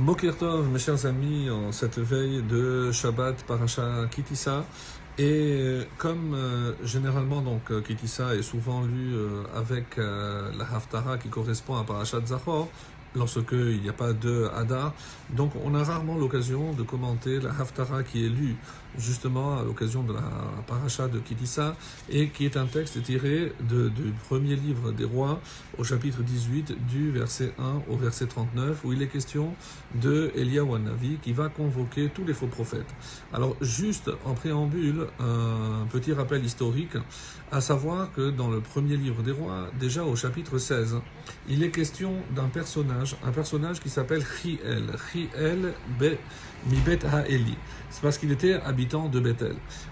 Mokertov, mes chers amis, en cette veille de Shabbat Parasha Kitissa. Et comme euh, généralement donc euh, Kitissa est souvent lu euh, avec la Haftara qui correspond à Parashat Zachor, lorsque il n'y a pas de Hadar. Donc on a rarement l'occasion de commenter la Haftara qui est lue justement à l'occasion de la paracha de Kitissa et qui est un texte tiré du premier livre des rois au chapitre 18 du verset 1 au verset 39 où il est question de Eliyahu qui va convoquer tous les faux prophètes. Alors juste en préambule, un petit rappel historique, à savoir que dans le premier livre des rois, déjà au chapitre 16, il est question d'un personnage, un personnage qui s'appelle Chiel, Chiel Mibet Ha'eli. C'est parce qu'il était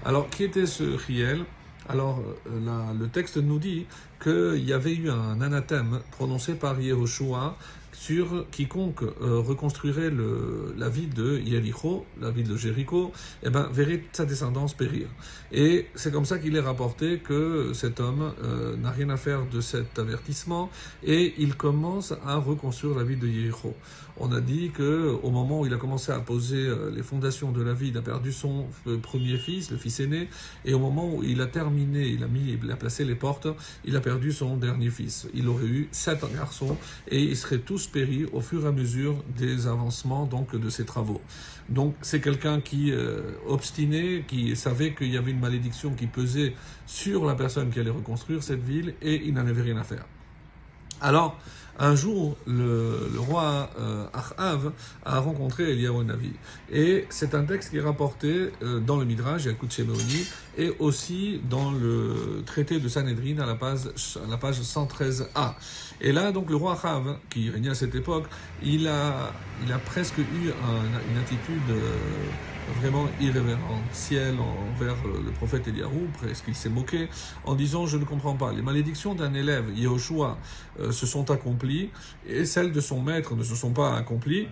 Alors, qui était ce Chiel alors, euh, le texte nous dit qu'il y avait eu un anathème prononcé par Yehoshua sur quiconque euh, reconstruirait le, la ville de Yericho, la ville de Jéricho, eh ben, verrait sa descendance périr. Et c'est comme ça qu'il est rapporté que cet homme euh, n'a rien à faire de cet avertissement et il commence à reconstruire la ville de Yericho. On a dit que au moment où il a commencé à poser euh, les fondations de la ville, il a perdu son premier fils, le fils aîné, et au moment où il a terminé, il a mis, il a placé les portes, il a perdu son dernier fils. Il aurait eu sept garçons et ils seraient tous péris au fur et à mesure des avancements donc de ses travaux. Donc c'est quelqu'un qui euh, obstiné, qui savait qu'il y avait une malédiction qui pesait sur la personne qui allait reconstruire cette ville et il n'en avait rien à faire. Alors, un jour, le, roi euh, a rencontré Eliyahu Navi. Et c'est un texte qui est rapporté euh, dans le Midrash, Yakut Shemeoni, et aussi dans le traité de Sanhedrin à la page, à la page 113a. Et là, donc, le roi Achav, qui régnait à cette époque, il a, il a presque eu une attitude... Euh, vraiment irrévérentiel envers euh, le prophète Eliyahu, presque il s'est moqué, en disant je ne comprends pas, les malédictions d'un élève, Yehoshua, euh, se sont accomplies, et celles de son maître ne se sont pas accomplies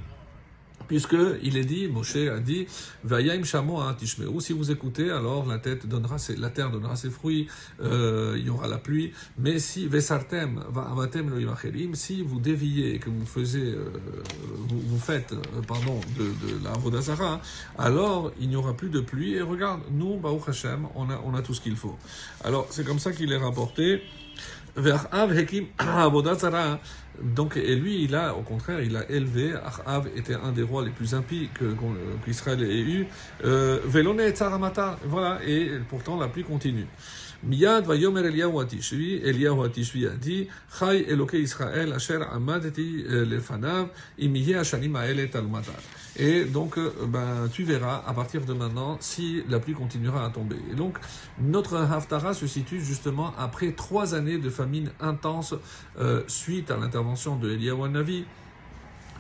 puisque il est dit, Moshe a dit, Vayim Tishmeru, si vous écoutez, alors la, tête donnera ses, la terre donnera ses fruits, euh, il y aura la pluie, mais si Vesartem, Avatem si vous déviez et que vous faisiez, euh, vous, vous, faites, euh, pardon, de, de la Vodazara, alors il n'y aura plus de pluie, et regarde, nous, Baruch Hashem, on a, on a tout ce qu'il faut. Alors, c'est comme ça qu'il est rapporté, vers Av Hekim Avodazara, donc, et lui, il a, au contraire, il a élevé, Achav était un des rois les plus impies qu'Israël ait eu, euh, Velone et Tsaramata, voilà, et pourtant la pluie continue. Va Asher Amadeti euh. Et donc, euh, ben, tu verras à partir de maintenant si la pluie continuera à tomber. Et donc, notre Haftara se situe justement après trois années de famine intense suite à l'intervention de Eliyahu Navi.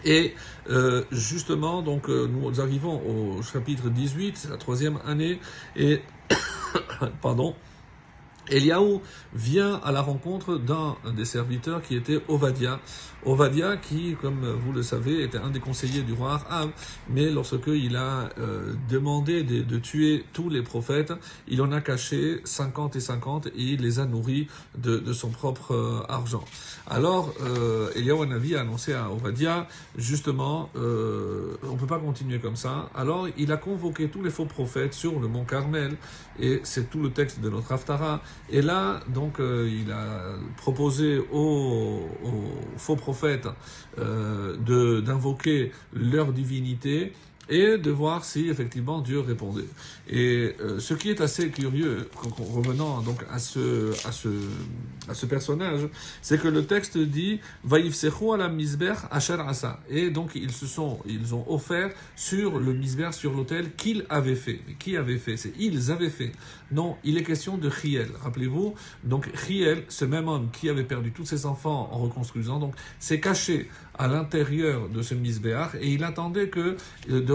Et euh, justement, donc, euh, nous arrivons au chapitre 18, c'est la troisième année, et, pardon, Eliaou vient à la rencontre d'un des serviteurs qui était Ovadia. Ovadia qui, comme vous le savez, était un des conseillers du roi Ahab, mais lorsque il a euh, demandé de, tuer tous les prophètes, il en a caché 50 et 50 et il les a nourris de, son propre euh, argent. Alors, euh, Eliaou a annoncé à Ovadia, justement, euh, on ne peut pas continuer comme ça. Alors, il a convoqué tous les faux prophètes sur le mont Carmel, et c'est tout le texte de notre Haftara, et là, donc, euh, il a proposé aux, faux prophètes euh, d'invoquer leur divinité et de voir si effectivement Dieu répondait. Et euh, ce qui est assez curieux, revenant donc à ce, à ce, à ce personnage, c'est que le texte dit Vaïfsechu ala misber asher. Et donc ils se sont, ils ont offert sur le misber, sur l'autel qu'ils avaient fait. Qui avait fait? C'est ils avaient fait. Non, il est question de Riel. Rappelez-vous, donc Riel, ce même homme qui avait perdu tous ses enfants en reconstruisant, donc s'est caché à l'intérieur de ce misbéach et il attendait que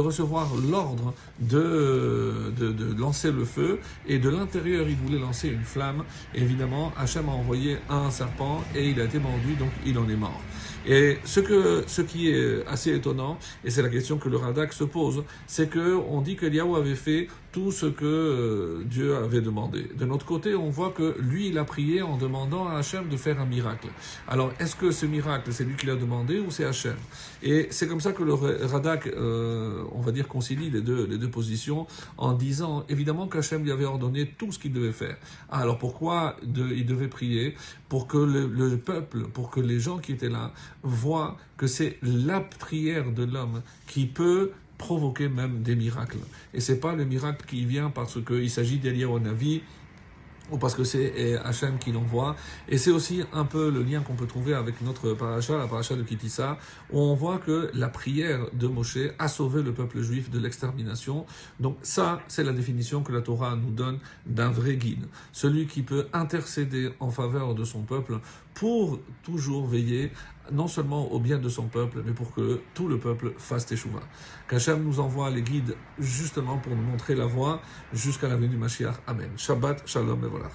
recevoir l'ordre de, de, lancer le feu et de l'intérieur il voulait lancer une flamme. évidemment, Hachem a envoyé un serpent et il a été mordu donc il en est mort. Et ce, que, ce qui est assez étonnant, et c'est la question que le Radak se pose, c'est que on dit que Yahweh avait fait tout ce que euh, Dieu avait demandé. De notre côté, on voit que lui, il a prié en demandant à Hachem de faire un miracle. Alors, est-ce que ce miracle, c'est lui qui l'a demandé ou c'est Hachem? Et c'est comme ça que le Radak, euh, on va dire, concilie les deux, les deux positions en disant, évidemment qu'Hachem lui avait ordonné tout ce qu'il devait faire. Ah, alors pourquoi il devait prier Pour que le, le peuple, pour que les gens qui étaient là voient que c'est la prière de l'homme qui peut provoquer même des miracles. Et c'est pas le miracle qui vient parce qu'il s'agit d'Eliyahu Navi ou parce que c'est Hachem qui l'envoie. Et c'est aussi un peu le lien qu'on peut trouver avec notre paracha, la paracha de Kitissa, où on voit que la prière de Moshe a sauvé le peuple juif de l'extermination. Donc ça, c'est la définition que la Torah nous donne d'un vrai guide. Celui qui peut intercéder en faveur de son peuple pour toujours veiller non seulement au bien de son peuple, mais pour que tout le peuple fasse teshuva. Qu'Hachem nous envoie les guides justement pour nous montrer la voie jusqu'à la venue du Mashiach. Amen. Shabbat, shalom et voilà.